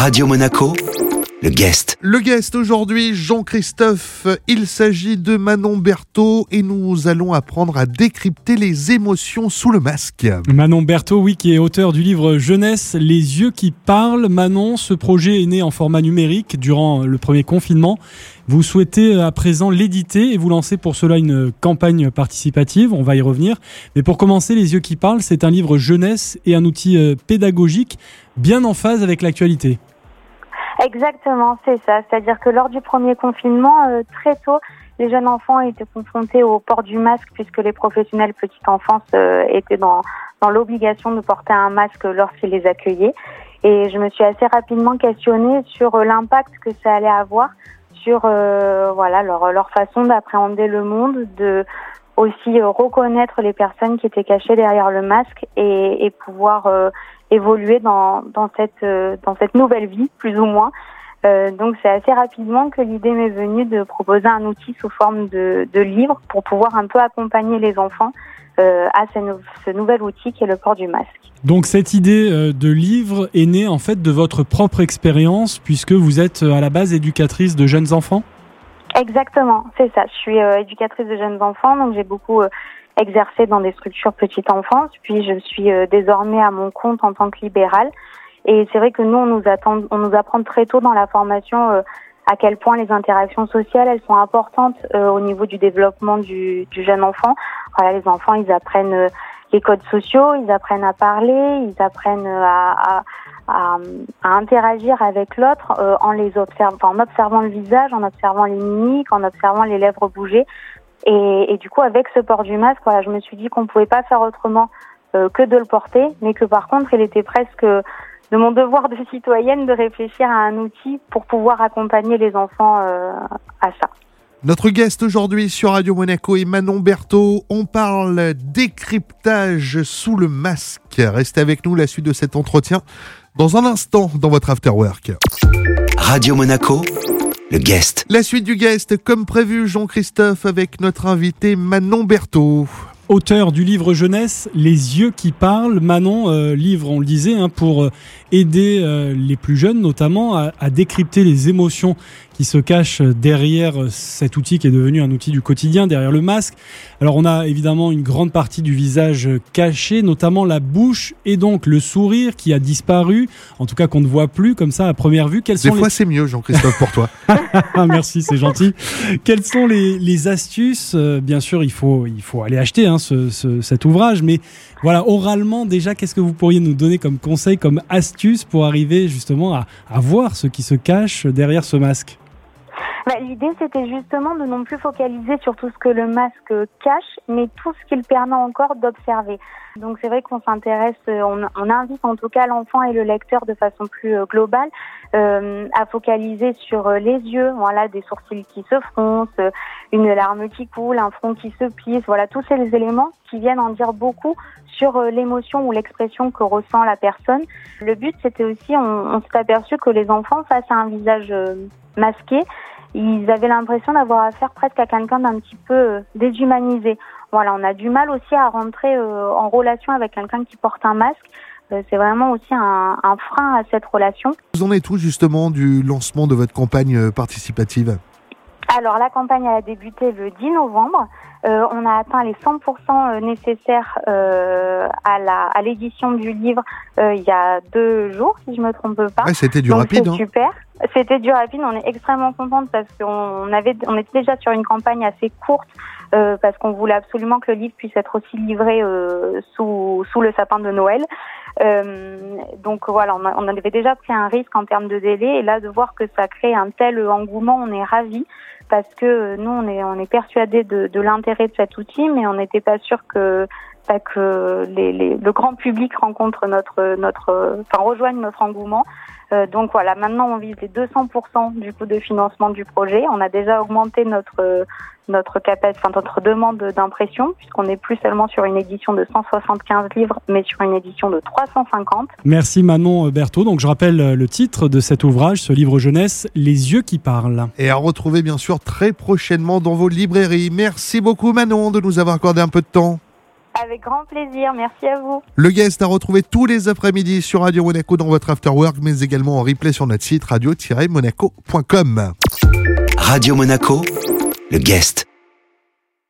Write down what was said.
Radio Monaco, le guest. Le guest aujourd'hui, Jean-Christophe, il s'agit de Manon Berthaud et nous allons apprendre à décrypter les émotions sous le masque. Manon Berthaud, oui, qui est auteur du livre Jeunesse, Les yeux qui parlent. Manon, ce projet est né en format numérique durant le premier confinement. Vous souhaitez à présent l'éditer et vous lancez pour cela une campagne participative, on va y revenir. Mais pour commencer, Les yeux qui parlent, c'est un livre jeunesse et un outil euh, pédagogique bien en phase avec l'actualité. Exactement, c'est ça. C'est-à-dire que lors du premier confinement, euh, très tôt, les jeunes enfants étaient confrontés au port du masque puisque les professionnels petite enfance euh, étaient dans, dans l'obligation de porter un masque lorsqu'ils les accueillaient. Et je me suis assez rapidement questionnée sur euh, l'impact que ça allait avoir sur voilà leur, leur façon d'appréhender le monde, de aussi reconnaître les personnes qui étaient cachées derrière le masque et, pouvoir évoluer dans, dans, cette, euh, dans cette nouvelle vie, plus ou moins. Euh, donc c'est assez rapidement que l'idée m'est venue de proposer un outil sous forme de, livre pour pouvoir un peu accompagner les enfants euh, à ce, ce, nouvel outil qui est le port du masque. Donc cette idée euh, de livre est née en fait de votre propre expérience puisque vous êtes à la base éducatrice de jeunes enfants? Exactement, c'est ça. Je suis éducatrice de jeunes enfants, donc j'ai beaucoup exercé dans des structures petite enfance, puis je suis euh, désormais à mon compte en tant que libérale. Et c'est vrai que nous, on nous, attend, on nous apprend très tôt dans la formation euh, à quel point les interactions sociales, elles sont importantes euh, au niveau du développement du, du, jeune enfant. Voilà, les enfants, ils apprennent les codes sociaux, ils apprennent à parler, ils apprennent à, à, à, interagir avec l'autre en les observant, en observant le visage, en observant les mimiques, en observant les lèvres bouger. Et, du coup, avec ce port du masque, voilà, je me suis dit qu'on pouvait pas faire autrement euh, que de le porter, mais que par contre, il était presque de mon devoir de citoyenne de réfléchir à un outil pour pouvoir accompagner les enfants euh, à ça. Notre guest aujourd'hui sur Radio Monaco est Manon Berthaud. On parle décryptage sous le masque. Restez avec nous la suite de cet entretien dans un instant dans votre afterwork. Radio Monaco le guest. La suite du guest, comme prévu, Jean-Christophe avec notre invité Manon Berthaud. Auteur du livre jeunesse Les yeux qui parlent, Manon, euh, livre, on le disait, hein, pour euh, aider euh, les plus jeunes notamment à, à, décrypter les émotions qui se cachent derrière cet outil qui est devenu un outil du quotidien, derrière le masque. Alors on a évidemment une grande partie du visage caché, notamment la bouche et donc le sourire qui a disparu, en tout cas qu'on ne voit plus comme ça à première vue. Quelles Des sont fois les... c'est mieux Jean-Christophe pour toi. Merci, c'est gentil. Quelles sont les, les astuces? Bien sûr, il faut, il faut aller acheter hein, ce, ce, cet ouvrage, mais voilà, oralement déjà, qu'est-ce que vous pourriez nous donner comme conseil, comme astuce pour arriver justement à voir ce qui se cache derrière ce masque? Bah, L'idée, c'était justement de non plus focaliser sur tout ce que le masque cache, mais tout ce qu'il permet encore d'observer. Donc c'est vrai qu'on s'intéresse, on, on, invite en tout cas l'enfant et le lecteur de façon plus euh, globale euh, à focaliser sur euh, les yeux, voilà, des sourcils qui se froncent, une larme qui coule, un front qui se plisse, voilà, tous ces éléments qui viennent en dire beaucoup sur l'émotion ou l'expression que ressent la personne. Le but, c'était aussi, on, on s'est aperçu que les enfants, face à un visage masqué, ils avaient l'impression d'avoir affaire presque à quelqu'un d'un petit peu euh, déshumanisé. Voilà, on a du mal aussi à rentrer euh, en relation avec quelqu'un qui porte un masque. Euh, c'est vraiment aussi un, un, frein à cette relation. Vous en êtes où justement du lancement de votre campagne participative? Alors la campagne a débuté le 10 novembre. Euh, on a atteint les 100% nécessaires euh, à la à l'édition du livre euh, il y a deux jours, si je me trompe pas. Ouais, c'était du rapide. Hein. Super. C'était du rapide. On est extrêmement contente parce qu'on avait on était déjà sur une campagne assez courte euh, parce qu'on voulait absolument que le livre puisse être aussi livré euh, sous sous le sapin de Noël. Euh, donc voilà, on, a, avait déjà pris un risque en termes de délai et là de voir que ça crée un tel engouement, on est ravis parce que nous on est on est persuadé de, de l'intérêt de cet outil, mais on n'était pas sûr que que les, les, le grand public rencontre notre notre enfin rejoigne notre engouement. Euh, donc voilà, maintenant on vise les 200% du coût de financement du projet. On a déjà augmenté notre notre capacité, enfin, notre demande d'impression, puisqu'on n'est plus seulement sur une édition de 175 livres, mais sur une édition de 350. Merci Manon Berthaud. Donc je rappelle le titre de cet ouvrage, ce livre jeunesse, Les yeux qui parlent. Et à retrouver bien sûr très prochainement dans vos librairies. Merci beaucoup Manon de nous avoir accordé un peu de temps. Avec grand plaisir, merci à vous. Le guest à retrouver tous les après-midi sur Radio Monaco dans votre after work, mais également en replay sur notre site radio-monaco.com. Radio Monaco, le guest.